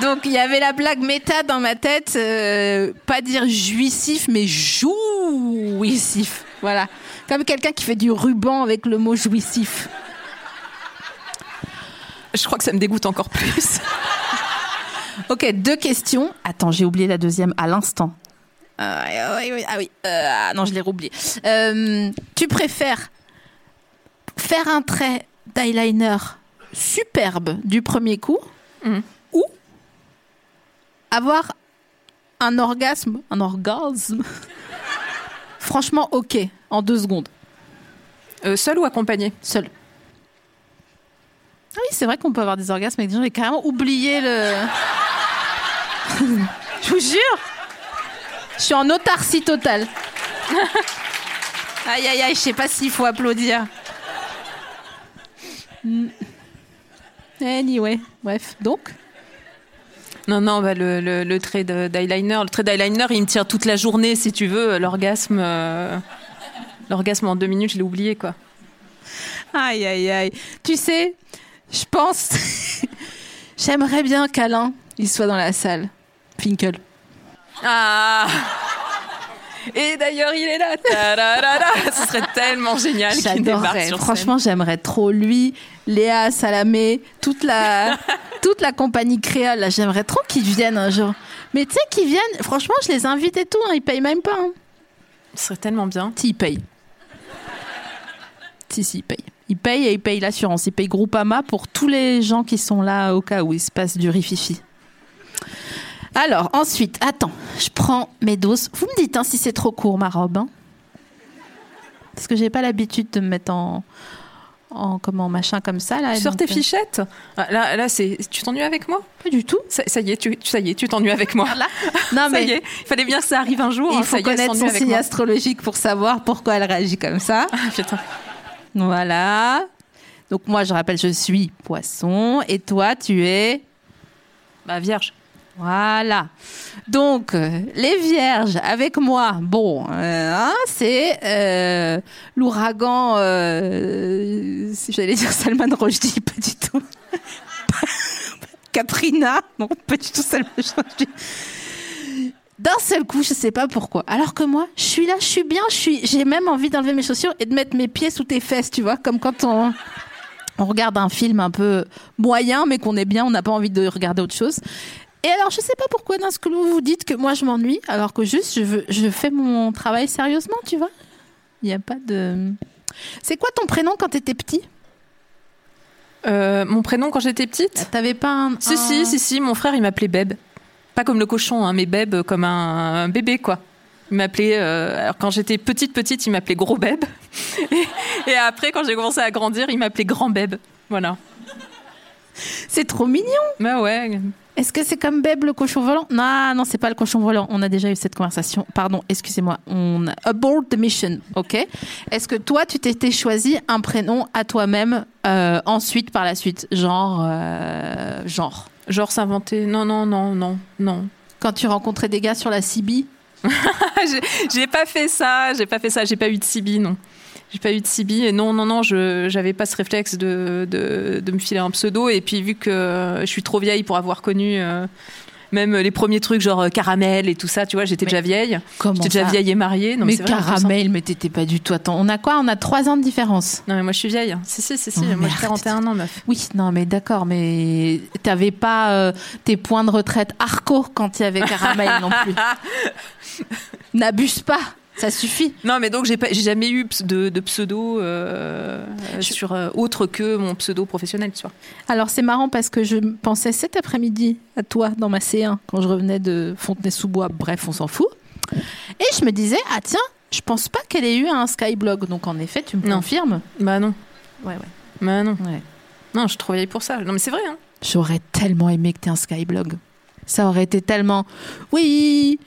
Donc, il y avait la blague méta dans ma tête, euh, pas dire jouissif, mais jouissif. Voilà. Comme quelqu'un qui fait du ruban avec le mot jouissif. Je crois que ça me dégoûte encore plus. Ok, deux questions. Attends, j'ai oublié la deuxième à l'instant. Ah oui, oui, ah oui. Euh, ah non, je l'ai oublié. Euh, tu préfères faire un trait d'eyeliner superbe du premier coup Mhm. Avoir un orgasme, un orgasme, franchement, ok, en deux secondes, Euh, seul ou accompagné? Seul. Ah oui, c'est vrai qu'on peut avoir des orgasmes avec des gens, j'ai carrément oublié le. Je vous jure, je suis en autarcie totale. aïe aïe aïe, je sais pas s'il faut applaudir. Anyway, bref, donc? Non, non, bah, le, le, le trait de- d'eyeliner, le trait d'eyeliner, il me tire toute la journée, si tu veux. L'orgasme, euh, l'orgasme en deux minutes, je l'ai oublié, quoi. Aïe, aïe, aïe. Tu sais, je pense. J'aimerais bien qu'Alain, il soit dans la salle. Finkel. Ah Et d'ailleurs, il est là. Ce serait tellement génial qu'il débarque sur Franchement, j'aimerais trop lui, Léa, Salamé, toute la, toute la compagnie créole. là, J'aimerais trop qu'ils viennent un jour. Mais tu sais qu'ils viennent, franchement, je les invite et tout. hein, ils payent même pas. hein. Ce serait tellement bien. Si, ils payent. Si, si, ils payent. Ils payent et ils payent l'assurance. Ils payent Groupama pour tous les gens qui sont là au cas où il se passe du rififi. Alors, ensuite, attends, je prends mes doses. Vous me dites hein, si c'est trop court, ma robe. hein. Parce que j'ai pas l'habitude de me mettre en, en comment, machin comme ça. Là, Sur tes euh, fichettes Ah, Là, là c'est. Tu t'ennuies avec moi? Pas du tout. ça, ça y est, tu, ça y est, tu t'ennuies avec moi. Là. Non, Ça mais y est, il fallait bien que ça arrive un jour. hein, il ça faut est, connaître s'ennuie son signe astrologique pour savoir pourquoi elle réagit comme ça. Ah. Voilà. Donc moi, je rappelle, je suis poisson et toi, tu es... Bah, vierge. Voilà. Donc, euh, les vierges avec moi, bon, euh, hein, c'est euh, l'ouragan, euh, j'allais dire Salman Rushdie, pas du tout. Katrina, non, pas du tout Salman Rushdie. D'un seul coup, je sais pas pourquoi. Alors que moi, je suis là, je suis bien, j'ai même envie d'enlever mes chaussures et de mettre mes pieds sous tes fesses, tu vois, comme quand on regarde un film un peu moyen, mais qu'on est bien, on n'a pas envie de regarder autre chose. Et alors, je sais pas pourquoi d'un coup vous vous dites que moi je m'ennuie, alors que juste je, veux, je fais mon travail sérieusement, tu vois. Il n'y a pas de. C'est quoi ton prénom quand t'étais petit? Euh, mon prénom quand j'étais petite? T'avais pas un. Si, un- si, si, si, mon frère, il m'appelait Beb. Pas comme le cochon, hein, mais Beb comme un, un bébé, quoi. Il m'appelait, euh, alors quand j'étais petite, petite, il m'appelait Gros Beb. Et, et après, quand j'ai commencé à grandir, il m'appelait Grand Beb. Voilà. C'est trop mignon. Bah ouais. Est-ce que c'est comme Beb le cochon volant? Non, non, c'est pas le cochon volant. On a déjà eu cette conversation. Pardon, excusez-moi. On abort the mission, ok? Est-ce que toi, tu t'étais choisi un prénom à toi-même euh, ensuite, par la suite, genre, euh, genre Genre s'inventer. Non, non, non, non, non. Quand tu rencontrais des gars sur la CB j'ai- pas fait ça, j'ai pas fait ça, j'ai pas eu de Sibi, non. J'ai pas eu de Sibi et non, non, non, je j'avais pas ce réflexe de, de, de me filer un pseudo. Et puis, vu que je suis trop vieille pour avoir connu euh, même les premiers trucs genre euh, caramel et tout ça, tu vois, j'étais déjà vieille. Comment J'étais déjà vieille et mariée. Non, mais vrai, hein. caramel, mais t'étais pas du tout. Attends, on a quoi? On a trois ans de différence. Non, mais moi je suis vieille. Si, si, si, si. Oh, moi j'ai 41 ans, meuf. Oui, non, mais d'accord, mais t'avais pas euh, tes points de retraite Arco quand il y avait caramel non plus. N'abuse pas, ça suffit. Non, mais donc j'ai jamais eu de, de pseudo euh, Je- sur euh, autre que mon pseudo professionnel, tu vois. Alors c'est marrant parce que je pensais cet après-midi à toi dans ma C1 quand je revenais de Fontenay-sous-Bois. Bref, on s'en fout. Et je me disais ah tiens, je pense pas qu'elle ait eu un Skyblog. Donc en effet, tu me Non. confirmes Bah non. Ouais, ouais. Bah non. ouais. Non, je suis trop vieille pour ça. Non, mais c'est vrai, hein. J'aurais tellement aimé que tu aies un Skyblog. Ça aurait été tellement oui,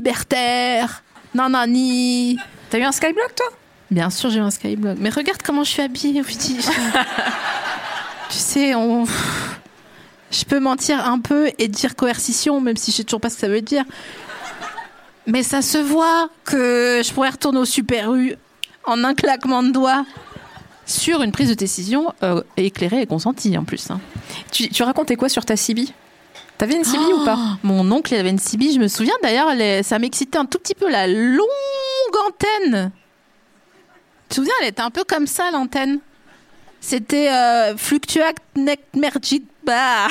libertaire, nanani. T'as eu un skyblock, toi? Bien sûr, j'ai eu un Skyblog. Mais regarde comment je suis habillée, Ophélie. tu sais, on... je peux mentir un peu et dire coercition, même si je sais toujours pas ce que ça veut dire. Mais ça se voit que je pourrais retourner au Super U en un claquement de doigts sur une prise de décision euh, éclairée et consentie en plus. hein. tu, tu racontais quoi sur ta Sibi T'avais une Sibi ou pas Oh, Mon oncle, il avait une CB, je me souviens d'ailleurs, ça m'excitait un tout petit peu la longue antenne. Tu te souviens, elle était un peu comme ça l'antenne. C'était euh, Fluctuact Neck Mergit Bah.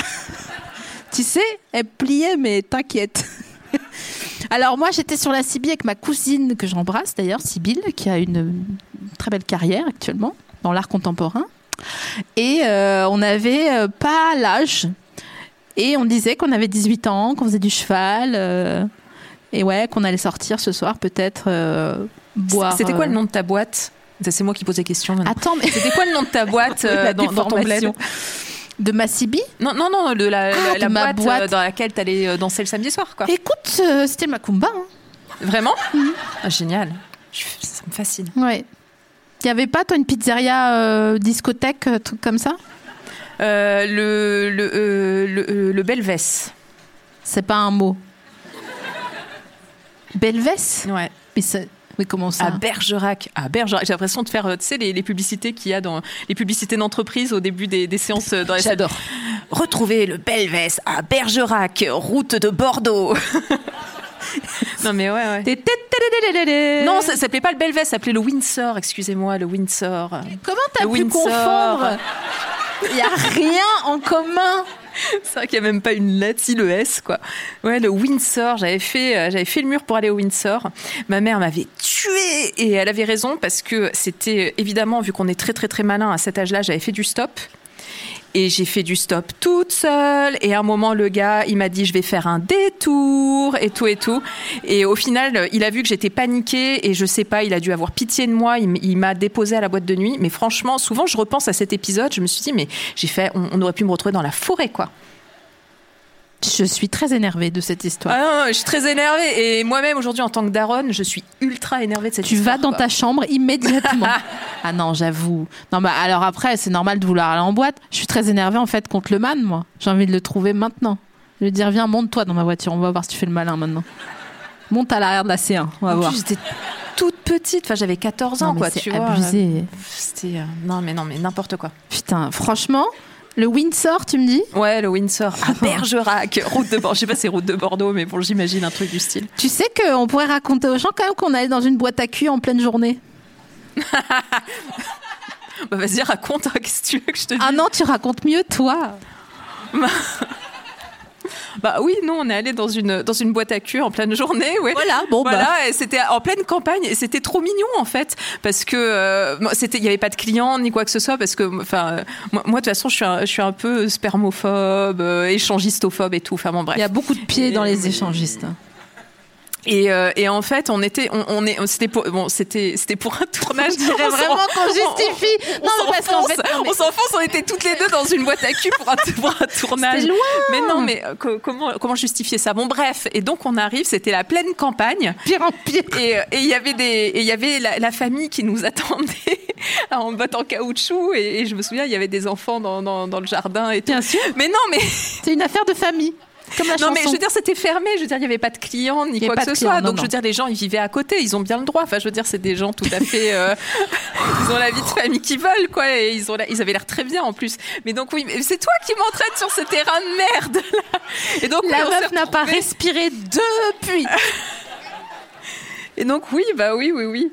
tu sais, elle pliait, mais t'inquiète. Alors moi, j'étais sur la CB avec ma cousine que j'embrasse d'ailleurs, Sybille, qui a une, une très belle carrière actuellement dans l'art contemporain. Et euh, on n'avait euh, pas l'âge et on disait qu'on avait 18 ans, qu'on faisait du cheval. euh, Et ouais, qu'on allait sortir ce soir, peut-être euh, boire. C'était quoi euh, le nom de ta boîte? C'est moi qui pose les questions maintenant. Attends, mais C'était quoi le nom de ta boîte euh, dans, dans ton bled? de Massibi Non, non, non, de la, Ah, la- de la ma boîte, boîte. euh, dans laquelle t'allais euh, danser le samedi soir, quoi. Écoute, euh, c'était Macumba. Hein. Vraiment? Ah, Génial. Ça me fascine. Ouais. Il y avait pas, toi, une pizzeria euh, discothèque, euh, truc comme ça? Euh, le, le, euh, le, euh, le Belvès. C'est pas un mot. Belvès? Ouais. mais, ça- mais comment ça? À Bergerac. À Bergerac. J'ai l'impression de faire, euh, tu sais, les, les publicités qu'il y a dans les publicités d'entreprise au début des, des séances dans les. J'adore. Retrouvez le Belvès à Bergerac, route de Bordeaux. non mais ouais, ouais. Non, ça s'appelait pas le Belvès, ça s'appelait le Windsor, excusez-moi, le Windsor. Comment t'as Le pu Windsor. confondre? Il y a rien en commun. C'est vrai qu'il n'y a même pas une si le S, quoi. Ouais, le Windsor, j'avais fait, euh, j'avais fait le mur pour aller au Windsor. Ma mère m'avait tuée et elle avait raison parce que c'était évidemment, vu qu'on est très très très malin à cet âge-là, j'avais fait du stop. Et j'ai fait du stop toute seule. Et à un moment, le gars, il m'a dit, je vais faire un détour et tout et tout. Et au final, il a vu que j'étais paniquée et je sais pas, il a dû avoir pitié de moi. Il m'a déposé à la boîte de nuit. Mais franchement, souvent, je repense à cet épisode. Je me suis dit, mais j'ai fait, on, on aurait pu me retrouver dans la forêt, quoi. Je suis très énervée de cette histoire. Ah non, non, je suis très énervée. Et moi-même, aujourd'hui, en tant que daronne, je suis ultra énervée de cette tu histoire. vas dans quoi. ta chambre immédiatement. ah non, j'avoue. Non, bah alors après, c'est normal de vouloir aller en boîte. Je suis très énervée en fait contre le man, moi. J'ai envie de le trouver maintenant. Je vais dire, viens, monte-toi dans ma voiture. On va voir si tu fais le malin maintenant. Monte à l'arrière de la C1. On va En voir. j'étais toute petite. Enfin, j'avais 14 ans, Non, mais quoi, tu vois. abusé. C'était. euh, Non, mais non, mais n'importe quoi. Putain, franchement, le Windsor, tu me dis? Ouais, le Windsor à Bergerac, route de Bordeaux. Je sais pas si c'est route de Bordeaux, mais bon, j'imagine un truc du style. Tu sais qu'on pourrait raconter aux gens quand même qu'on allait dans une boîte à cul en pleine journée? Bah, vas-y, raconte, hein, qu'est-ce que tu veux que je te dise? Ah non, tu racontes mieux, toi. Bah oui, non, on est allé dans une, dans une boîte à cul en pleine journée, ouais. Voilà, bon, bah. Voilà, et c'était en pleine campagne et c'était trop mignon en fait parce que euh, c'était il y avait pas de clients ni quoi que ce soit parce que enfin euh, moi, moi, de toute façon je suis un, je suis un peu spermophobe, euh, échangistophobe et tout. Enfin bon bref. Il y a beaucoup de pieds dans les échangistes. Et, euh, et en fait, on était, on, on est, c'était pour, bon, c'était, c'était pour un tournage. Je dirais vraiment qu'on justifie. On, Non, mais parce qu'en fait, non, mais- on s'enfonce, on était toutes les deux dans une boîte à cul pour un, pour un tournage. Loin. Mais non, mais euh, co- comment, comment justifier ça? Bon, bref. Et donc, on arrive, c'était la pleine campagne. pire en pire. Et euh, il y avait des, il y avait la, la famille qui nous attendait en botte en caoutchouc. Et, et je me souviens, il y avait des enfants dans, dans, dans le jardin et tout. Bien sûr. Mais non, mais C'est une affaire de famille. Comme la non, chanson. mais je veux dire, c'était fermé. Je veux dire, il n'y avait pas de clients ni quoi que ce clients, soit. non, Donc, je veux dire, les gens, ils vivaient à côté. Ils ont bien le droit. Enfin, je veux dire, c'est des gens tout à fait. euh, ils ont la vie de famille qu'ils veulent, quoi. Et ils, ont la- ils avaient l'air très bien en plus. Mais donc, oui, mais c'est toi qui m'entraînes sur ce terrain de merde, là. Et donc, oui, La s'est meuf n'a pas respiré depuis. Et donc, oui, bah oui, oui, oui.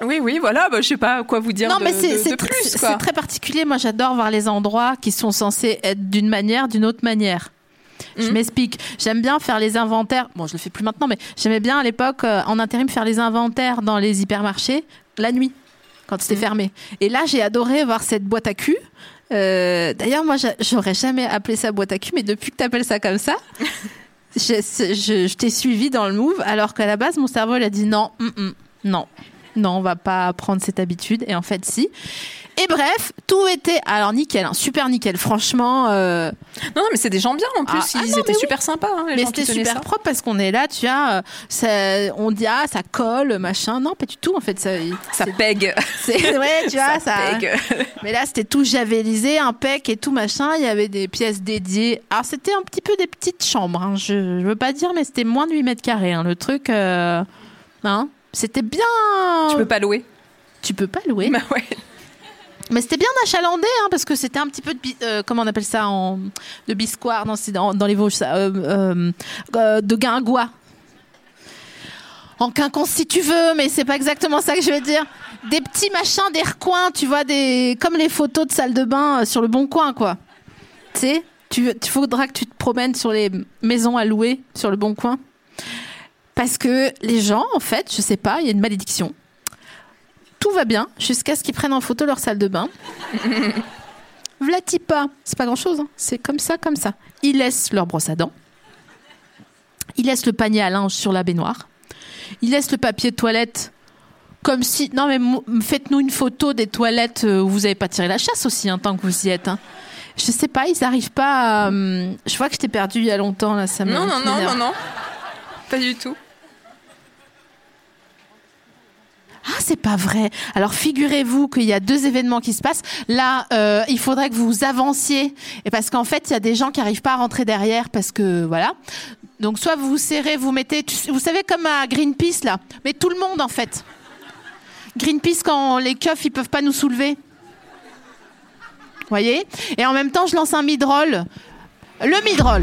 Oui, oui, voilà, bah, je sais pas quoi vous dire non, de, mais c'est très particulier. Moi, j'adore voir les endroits qui sont censés être d'une manière, d'une autre manière. Je Mhm. m'explique. J'aime bien faire les inventaires. Bon, je le fais plus maintenant, mais j'aimais bien à l'époque, euh, en intérim, faire les inventaires dans les hypermarchés la nuit, quand c'était fermé. Et là, j'ai adoré voir cette boîte à cul. Euh, D'ailleurs, moi, j'a- j'aurais jamais appelé ça boîte à cul, mais depuis que tu appelles ça comme ça, je, je- je t'ai suivi dans le move, alors qu'à la base, mon cerveau, il a dit non, mm, mm, non, non, on va pas prendre cette habitude. Et en fait, si. Et bref, tout était alors nickel, hein, super nickel. Franchement, euh, Non, non, mais c'est des gens bien en plus. Ah, ah ils non, étaient oui. super sympas, hein, les mais c'était super ça. propre parce qu'on est là, tu vois, euh, ça- on dit ah ça colle, machin. Non, pas du tout en fait. Ça, Ça pègue. ouais, tu vois, ça. pègue. Mais là, c'était tout javelisé, impec et tout machin. Il y avait des pièces dédiées. Alors, c'était un petit peu des petites chambres. hein. Je, je veux pas dire, mais c'était moins de 8 mètres carrés. Le truc, euh, c'était bien. Tu peux pas louer. Tu peux pas louer. Bah ouais. Mais c'était bien achalandé, hein, parce que c'était un petit peu de, euh, comment on appelle ça, en, de bisquoire dans, les Vosges, euh, euh, de guingois. En quinconce si tu veux, mais c'est pas exactement ça que je veux dire. Des petits machins, des recoins, tu vois, des comme les photos de salle de bain sur le bon coin, quoi. Tu sais, tu faudra que tu te promènes sur les maisons à louer sur le bon coin. Parce que les gens, en fait, je sais pas, il y a une malédiction tout va bien jusqu'à ce qu'ils prennent en photo leur salle de bain. Vlati pas, c'est pas grand chose, c'est comme ça, comme ça. Ils laissent leur brosse à dents. Il laisse le panier à linge sur la baignoire. Il laisse le papier de toilette comme si. Non, mais faites-nous une photo des toilettes euh, où vous n'avez pas tiré la chasse aussi, hein, tant que vous y êtes. hein. Je sais pas, ils n'arrivent pas à. hum, Je vois que je t'ai perdu il y a longtemps, là, ça Non, non, non, non, non. Pas du tout. Ah, c'est pas vrai. Alors figurez-vous qu'il y a deux événements qui se passent. Là, euh, il faudrait que vous avanciez. Et parce qu'en fait, il y a des gens qui n'arrivent pas à rentrer derrière parce que voilà. Donc soit vous vous serrez, vous mettez, vous savez comme à Greenpeace là, mais tout le monde en fait. Greenpeace quand les keufs ils peuvent pas nous soulever. Voyez? Et en même temps, je lance un midroll. Le midroll.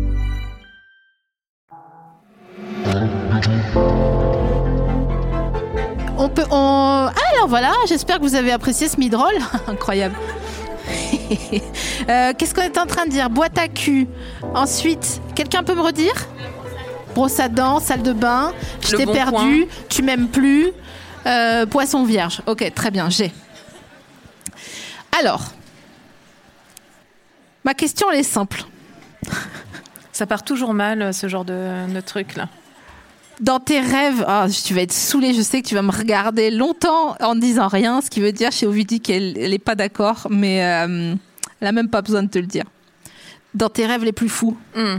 On peut. On... Ah, alors voilà, j'espère que vous avez apprécié ce midroll. Incroyable. Euh, Qu'est-ce qu'on est en train de dire? Boîte à cul. Ensuite, quelqu'un peut me redire? Brosse à dents, salle de bain, je t'ai bon perdu, tu m'aimes plus, euh, poisson vierge. Ok, très bien, j'ai. Alors, ma question elle est simple. Ça part toujours mal, ce genre de, de truc là. Dans tes rêves, ah, tu vas être saoulée, je sais que tu vas me regarder longtemps en ne disant rien, ce qui veut dire chez Ovidie qu'elle n'est pas d'accord, mais euh, elle n'a même pas besoin de te le dire. Dans tes rêves les plus fous, Hmm.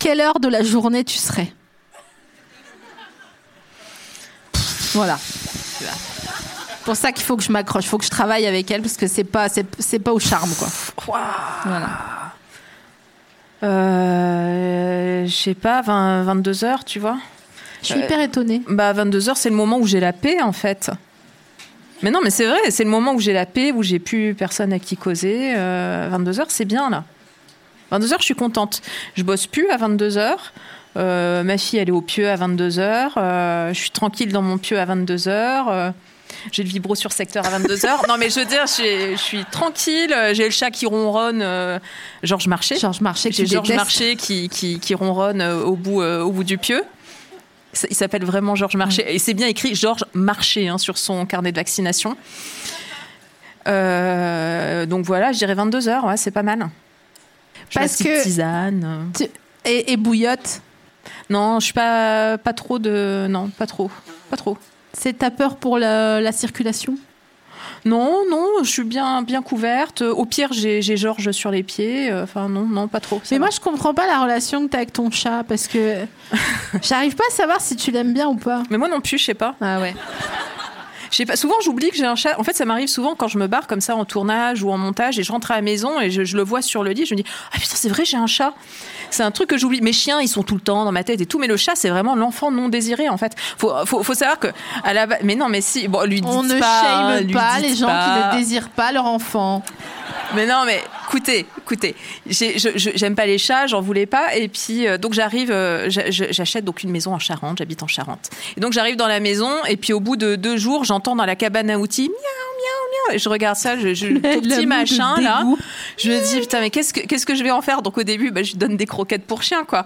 quelle heure de la journée tu serais? Voilà. Pour ça qu'il faut que je m'accroche, il faut que je travaille avec elle parce que c'est pas c'est, pas au charme quoi. Voilà. Euh, je sais pas, 20, 22 heures, tu vois. Je suis hyper étonnée. Bah 22 heures, c'est le moment où j'ai la paix en fait. Mais non, mais c'est vrai, c'est le moment où j'ai la paix, où j'ai plus personne à qui causer. Euh, 22 heures, c'est bien là. 22 heures, je suis contente. Je bosse plus à 22 heures. Euh, ma fille, elle est au pieu à 22 heures. Euh, je suis tranquille dans mon pieu à 22 heures. Euh, j'ai le vibro sur secteur à 22 heures. Non, mais je veux dire, je suis- je suis tranquille. J'ai le chat qui ronronne. euh, Georges Marché. Georges Marché J'ai Georges. Marché qui, qui, qui ronronne euh, au bout, euh, au bout du pieu. Il s'appelle vraiment Georges Marché. Et c'est bien écrit Georges Marché hein, sur son carnet de vaccination. Euh, donc voilà, je dirais 22 heures, ouais, c'est pas mal. Je Parce que- tisane. Tu- Et, et bouillotte, Non, je suis pas, pas trop de. Non, pas trop. Pas trop. c'est ta peur pour la, la circulation? Non, non, je suis bien, bien couverte. Au pire, j'ai Georges sur les pieds. Euh, Enfin, non, non, pas trop. Mais va. moi, je comprends pas la relation que tu as avec ton chat parce que j'arrive pas à savoir si tu l'aimes bien ou pas. Mais moi non plus, je sais pas. Ah ouais. Pas, souvent j'oublie que j'ai un chat. En fait, ça m'arrive souvent quand je me barre comme ça en tournage ou en montage et je rentre à la maison et je, je le vois sur le lit, je me dis ah putain c'est vrai j'ai un chat. C'est un truc que j'oublie. Mes chiens ils sont tout le temps dans ma tête et tout, mais le chat c'est vraiment l'enfant non désiré en fait. Faut, faut, faut savoir que à la base, mais non mais si bon lui dites On ne pas, shame pas les gens pas. qui ne désirent pas leur enfant. Mais non, mais écoutez, écoutez, j'aime pas les chats, j'en voulais pas, et puis euh, donc j'arrive, euh, j'a- j'a- j'achète donc une maison en Charente, j'habite en Charente, et donc j'arrive dans la maison, et puis au bout de deux jours, j'entends dans la cabane à outils miaou miaou miaou, et je regarde ça, je, je, le petit machin là, je me dis putain mais qu'est-ce que qu'est-ce que je vais en faire? Donc au début, bah, je lui donne des croquettes pour chien quoi,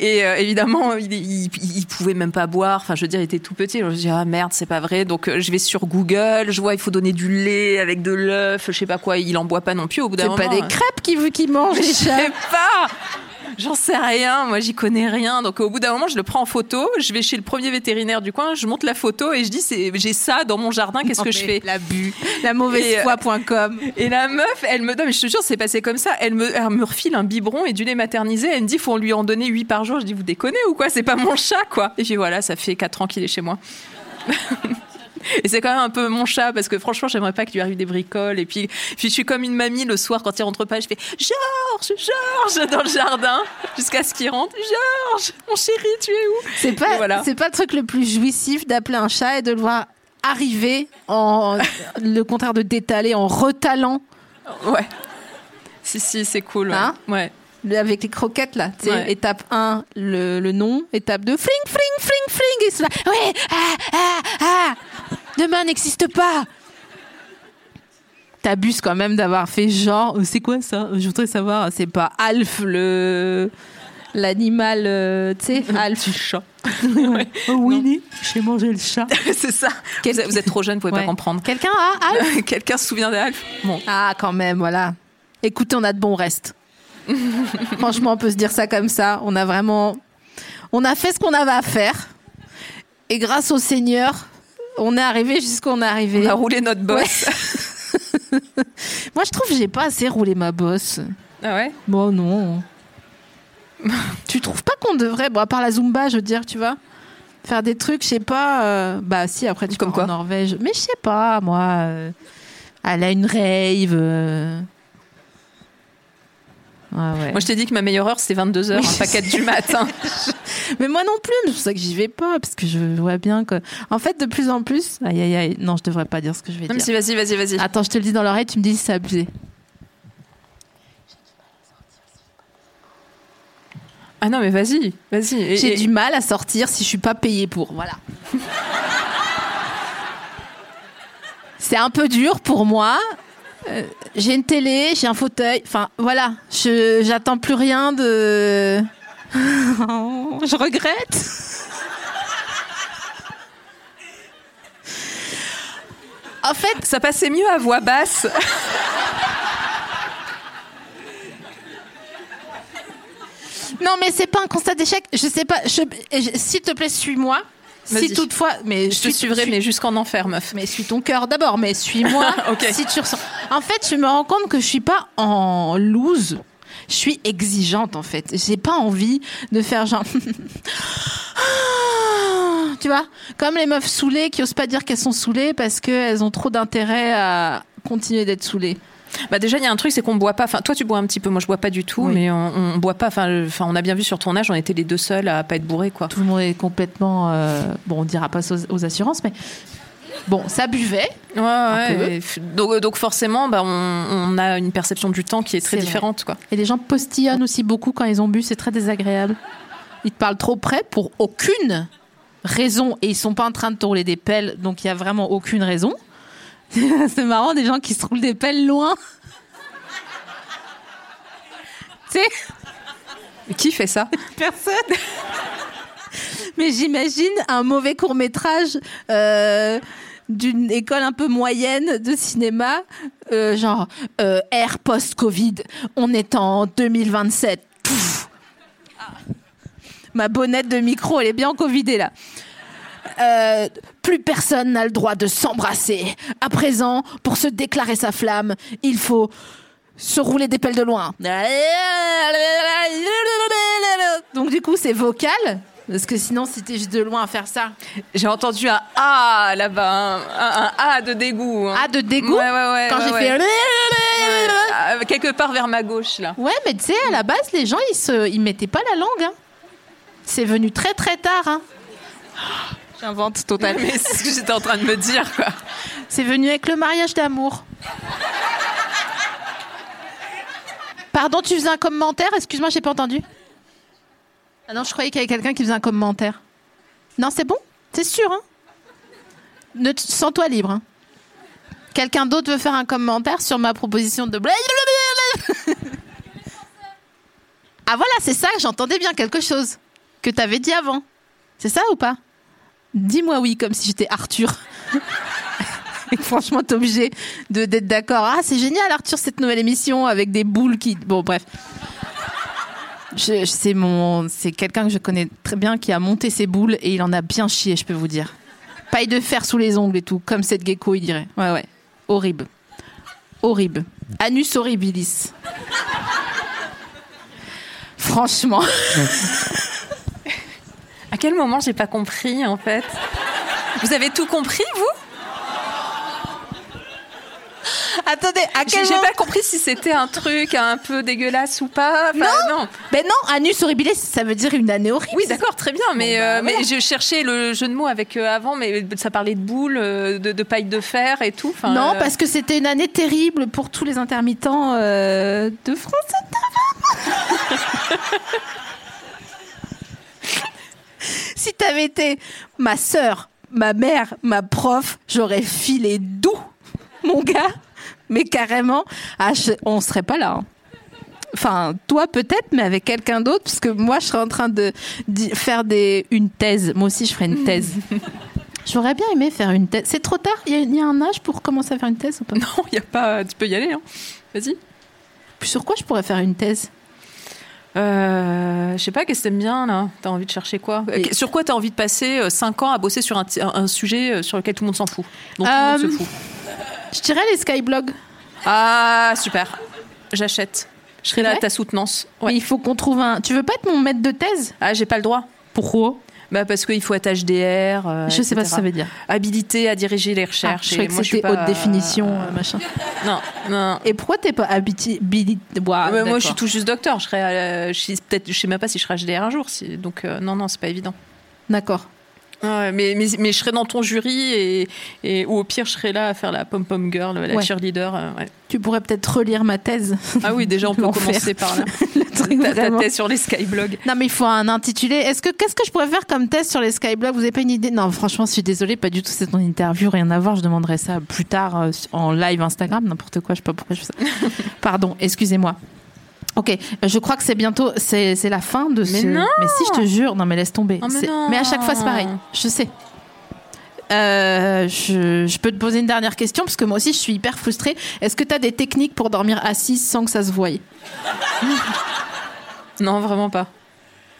et euh, évidemment il, il, il pouvait même pas boire, enfin je veux dire il était tout petit, je me dis ah merde c'est pas vrai, donc je vais sur Google, je vois il faut donner du lait avec de l'œuf, je sais pas quoi, il en boit pas non plus au bout d'un moment. pas des crêpes qui, qui mangent les je chats. sais pas. J'en sais rien, moi j'y connais rien. Donc au bout d'un moment, je le prends en photo, je vais chez le premier vétérinaire du coin, je monte la photo et je dis j'ai ça dans mon jardin, qu'est-ce que je fais? L'abus. La mauvaise euh, foi.com. Et la meuf, elle me donne, mais je te jure, c'est passé comme ça. Elle me, elle me refile un biberon et du lait maternisé. Elle me dit, faut lui en donner 8 par jour. Je dis, vous déconnez ou quoi? C'est pas mon chat, quoi. Et puis voilà, ça fait 4 ans qu'il est chez moi. Et c'est quand même un peu mon chat parce que franchement, j'aimerais pas qu'il lui arrive des bricoles. Et puis, puis je suis comme une mamie le soir quand il rentre pas, je fais Georges, Georges dans le jardin jusqu'à ce qu'il rentre. Georges, mon chéri, tu es où? C'est pas, voilà. c'est pas le truc le plus jouissif d'appeler un chat et de le voir arriver en le contraire de d'étaler en retalant Ouais. Si, si, c'est cool. ouais. Hein? Ouais. Avec les croquettes là. tu sais. Ouais. Étape 1, le, le nom. Étape 2, fling, fling, fling, fling. Et cela. Ouais, ah, ah, ah. Demain n'existe pas. T'abuses quand même d'avoir fait genre. euh, C'est quoi ça? Je voudrais savoir. C'est pas Alf le. L'animal, euh, tu sais, Alf. chat. Oh, Winnie, j'ai mangé le chat. c'est ça. Quel- Vous, êtes- vous êtes trop jeune, vous pouvez Ouais. pas comprendre. Quelqu'un a Alf? Quelqu'un se souvient d'Alf? Bon. Ah, quand même, voilà. Écoutez, on a de bons restes. Franchement, on peut se dire ça comme ça. On a vraiment. On a fait ce qu'on avait à faire. Et grâce au Seigneur, on est arrivé jusqu'où on est arrivé. On a roulé notre boss. Moi, je trouve que j'ai pas assez roulé ma bosse. Ah ouais? Bon, non. tu trouves pas qu'on devrait, bon, à part la Zumba, je veux dire, tu vois, faire des trucs, je sais pas. euh, bah, si, après, tu Comme pars en quoi? Norvège. Mais je sais pas, moi. euh, à une rave. euh. Ouais. Moi, je t'ai dit que ma meilleure heure, c'était 22h, Oui. un paquet du matin. Mais moi non plus, c'est pour ça que j'y vais pas, parce que je vois bien que. En fait, de plus en plus. Aïe, aïe, aïe. Non, je devrais pas dire ce que je vais Non, dire. si, vas-y, vas-y, vas-y. Attends, je te le dis dans l'oreille, tu me dis si c'est abusé. Ah non, mais vas-y, vas-y. J'ai et- du mal à sortir si je suis pas payée pour. Voilà. c'est un peu dur pour moi. Euh, j'ai une télé, j'ai un fauteuil. Enfin, voilà. J'attends plus rien de. je regrette. en fait, Ça passait mieux à voix basse. Non, mais c'est pas un constat d'échec. Je sais pas. S'il te plaît, suis-moi. Si toutefois, mais Je te suivrai, mais jusqu'en enfer, meuf. mais suis ton cœur d'abord. Mais suis-moi. Si tu ressens. En fait, je me rends compte que je suis pas en loose. Je suis exigeante en fait. J'ai pas envie de faire genre. tu vois, comme les meufs saoulées qui osent pas dire qu'elles sont saoulées parce qu'elles ont trop d'intérêt à continuer d'être saoulées. Bah déjà, il y a un truc, c'est qu'on boit pas. Enfin, toi, tu bois un petit peu. Moi, je bois pas du tout, Oui. mais on, on boit pas. Enfin, on a bien vu sur ton âge, on était les deux seuls à pas être bourrés, quoi. Tout le monde est complètement. euh, Bon, on dira pas aux, aux assurances, mais bon, ça buvait. Ouais, ouais. f- donc, donc forcément, bah, on, on a une perception du temps qui est très différente, quoi. Et les gens postillonnent aussi beaucoup quand ils ont bu, c'est très désagréable. Ils te parlent trop près pour aucune raison et ils sont pas en train de te rouler des pelles, donc il y a vraiment aucune raison. c'est marrant des gens qui se roulent des pelles loin. tu sais, Qui fait ça? Personne. Mais j'imagine un mauvais court métrage euh, d'une école un peu moyenne de cinéma, euh, genre euh, Air post-Covid, on est en 2027. Pouf. Ma bonnette de micro, elle est bien covidée là. Plus personne n'a le droit de s'embrasser. À présent, pour se déclarer sa flamme, il faut se rouler des pelles de loin. Donc du coup, c'est vocal. Parce que sinon, si t'es juste de loin à faire ça. J'ai entendu un A là-bas, un, un- A de dégoût. hein. Ah, de dégoût Ouais, ouais, ouais. Quand j'ai fait... Euh, quelque part vers ma gauche, là. Ouais, mais tu sais, à la base, les gens, ils se, ils mettaient pas la langue. hein. C'est venu très très tard. hein. J'invente totalement. Mais c'est ce que j'étais en train de me dire, quoi. C'est venu avec le mariage d'amour. Pardon, tu faisais un commentaire? Excuse-moi, j'ai pas entendu. Ah non, je croyais qu'il y avait quelqu'un qui faisait un commentaire. Non, c'est bon? C'est sûr, hein Ne Sens-toi libre. hein. Quelqu'un d'autre veut faire un commentaire sur ma proposition de... ah voilà, c'est ça, j'entendais bien quelque chose que t'avais dit avant. C'est ça ou pas? Dis-moi oui, comme si j'étais Arthur. Et franchement, t'es obligé de d'être d'accord. Ah, c'est génial, Arthur, cette nouvelle émission avec des boules qui. Bon, bref. C'est mon, c'est quelqu'un que je connais très bien qui a monté ses boules et il en a bien chié, je peux vous dire. Paille de fer sous les ongles et tout, comme cette gecko, il dirait. Ouais, ouais. Horrible. Horrible. Anus horribilis. Franchement. À quel moment j'ai pas compris, en fait Vous avez tout compris, vous Attendez, à J'ai quel j'ai moment pas compris si c'était un truc un peu dégueulasse ou pas. Enfin, non. Ben non, anus horribilis, ça veut dire une année horrible. Oui, d'accord, très bien. Mais, Bon, bah, euh, mais voilà. je cherchais le jeu de mots avec euh, avant, mais ça parlait de boules, euh, de, de paille de fer et tout. Enfin, Non, euh, parce que c'était une année terrible pour tous les intermittents de France. si t'avais été ma sœur, ma mère, ma prof, j'aurais filé doux, mon gars. Mais carrément, ah, je- on serait pas là. hein. Enfin, toi peut-être, mais avec quelqu'un d'autre, parce que moi, je serais en train de, faire des, une thèse. Moi aussi, je ferais une thèse. J'aurais bien aimé faire une thèse. C'est trop tard Il y, a- il y a un âge pour commencer à faire une thèse ou pas? Non, il y a pas. Tu peux y aller. Hein. Vas-y. Sur quoi je pourrais faire une thèse? Euh, je sais pas, qu'est-ce que t'aimes bien là? T'as envie de chercher quoi? Euh, Et- Sur quoi t'as envie de passer 5 ans à bosser sur un, sujet euh, sur lequel tout le monde s'en fout? Dont tout le monde Euh, se fout. Je dirais les skyblogs. Ah, super. J'achète. Je serai là à ta soutenance. Mais il faut qu'on trouve un. Tu veux pas être mon maître de thèse? Ah, j'ai pas le droit. Pourquoi? Bah parce qu'il faut être HDR. euh, Je sais pas ce que ça veut dire. Habilité à diriger les Ah, recherches. je croyais et que moi, je c'était pas- haute définition, euh, machin. Non, non. Et pourquoi t'es pas Ouah, Ouais, moi, je suis tout juste docteur. Je serais, euh, je suis peut-être, je sais même pas si je serai HDR un jour. si- donc non, non, c'est pas évident. D'accord. Ouais, mais, mais, mais je serais dans ton jury et, et ou au pire, je serais là à faire la pom pom girl, la Ouais. cheerleader. euh, ouais. Tu pourrais peut-être relire ma thèse. Ah oui, déjà on peut commencer par là. Ta, thèse sur les skyblogs. Non, mais il faut un intitulé. Est-ce que qu'est-ce que je pourrais faire comme test sur les skyblogs Vous avez pas une idée? Non, franchement, je suis désolée, pas du tout. C'est ton interview, rien à voir. Je demanderai ça plus tard euh, en live Instagram, n'importe quoi. Je sais pas pourquoi je fais ça. Pardon, excusez-moi. Ok, je crois que c'est bientôt, c'est la fin de Mais ce. non mais si je te jure, non mais laisse tomber. Oh, mais C'est- non. mais à chaque fois c'est pareil. Je sais. Euh, je, je peux te poser une dernière question parce que moi aussi je suis hyper frustrée. Est-ce que tu as des techniques pour dormir assise sans que ça se voie? Non, vraiment pas.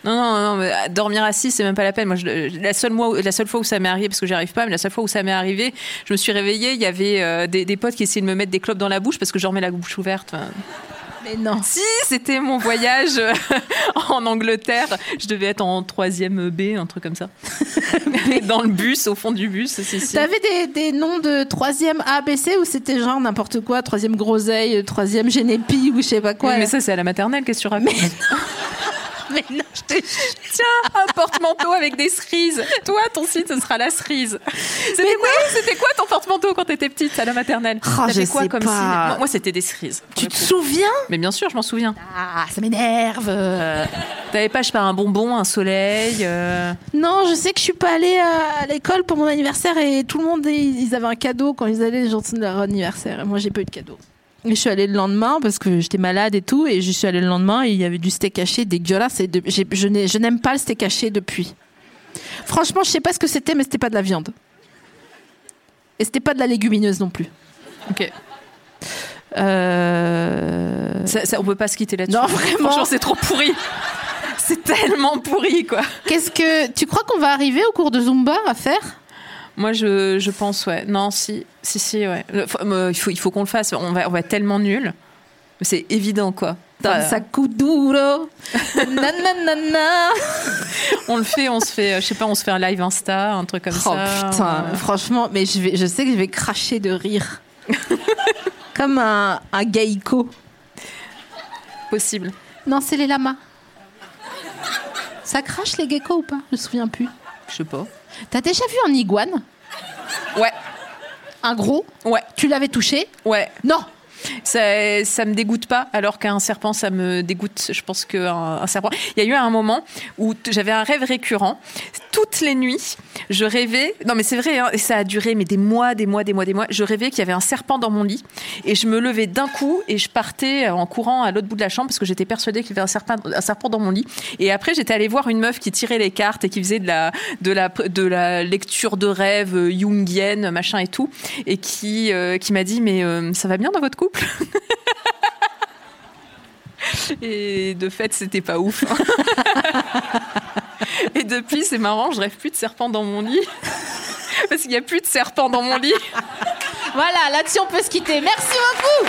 Non, non, non, mais euh, dormir assis, c'est même pas la peine. Moi, je- la, seule mois, où- la seule fois où ça m'est arrivé, parce que j'y arrive pas, mais la seule fois où ça m'est arrivé, je me suis réveillée, il y avait euh, des, des potes qui essayaient de me mettre des clopes dans la bouche parce que je dormais la bouche ouverte. Enfin, Mais non. Si, c'était mon voyage euh, en Angleterre. Je devais être en troisième B, un truc comme ça. Dans le bus, au fond du bus. T'avais des, des noms de troisième A, B, C ou c'était genre n'importe quoi, troisième groseille, troisième génépi ou je sais pas quoi Oui, mais ça, c'est à la maternelle, qu'est-ce que tu racontes? Mais non, je te Tiens, un porte-manteau avec des cerises. Toi, ton site, ce sera la cerise. C'était quoi, c'était quoi ton porte-manteau quand t'étais petite à la maternelle Oh, T'avais quoi sais comme pas. signe Moi, c'était des cerises. Tu te souviens Mais bien sûr, je m'en souviens. Ah, ça m'énerve. euh. T'avais pas, je sais pas, un bonbon, un soleil. euh, Non, je sais que je suis pas allée à l'école pour mon anniversaire et tout le monde, ils avaient un cadeau quand ils allaient les gens de leur anniversaire. Et moi, j'ai pas eu de cadeau. Et je suis allée le lendemain parce que j'étais malade et tout, et je suis allée le lendemain et il y avait du steak haché dégueulasse. Et de- je n'ai- je n'aime pas le steak haché depuis. Franchement, je sais pas ce que c'était, mais c'était pas de la viande. Et c'était pas de la légumineuse non plus. Ok. Euh... Ça, ça, on peut pas se quitter là-dessus. Non, vraiment. Franchement, c'est trop pourri. C'est tellement pourri, quoi. Qu'est-ce que tu crois qu'on va arriver au cours de Zumba à faire? Moi, je, je pense, ouais. Non, si, si, si, ouais. Le- euh, il faut, il faut qu'on le fasse. On va, on va être tellement nuls. C'est évident, quoi. Nananana. On le fait, on se fait, euh, je sais pas, on se fait un live Insta, un truc comme Oh ça. putain, Euh, franchement, mais je, vais, je sais que je vais cracher de rire. Comme un, un geiko. possible. Non, c'est les lamas. Ça crache les geckos ou pas? Je me souviens plus. Je sais pas. T'as déjà vu un iguane? Ouais, Un gros? Ouais, Tu l'avais touché? Ouais. Non Ça, ça me dégoûte pas, alors qu'un serpent, ça me dégoûte. Je pense qu'un un serpent. Il y a eu un moment où j'avais un rêve récurrent. Toutes les nuits, je rêvais. Non, mais c'est vrai, hein, ça a duré mais des mois, des mois, des mois, des mois. Je rêvais qu'il y avait un serpent dans mon lit, et je me levais d'un coup et je partais en courant à l'autre bout de la chambre parce que j'étais persuadée qu'il y avait un serpent, un serpent dans mon lit. Et après, j'étais allée voir une meuf qui tirait les cartes et qui faisait de la, de la, de la lecture de rêve euh, jungienne, machin et tout, et qui, euh, qui m'a dit mais euh, ça va bien dans votre couple Et de fait, c'était pas ouf. Et depuis, c'est marrant, je rêve plus de serpent dans mon lit. Parce qu'il n'y a plus de serpent dans mon lit. Voilà, là-dessus on peut se quitter. Merci beaucoup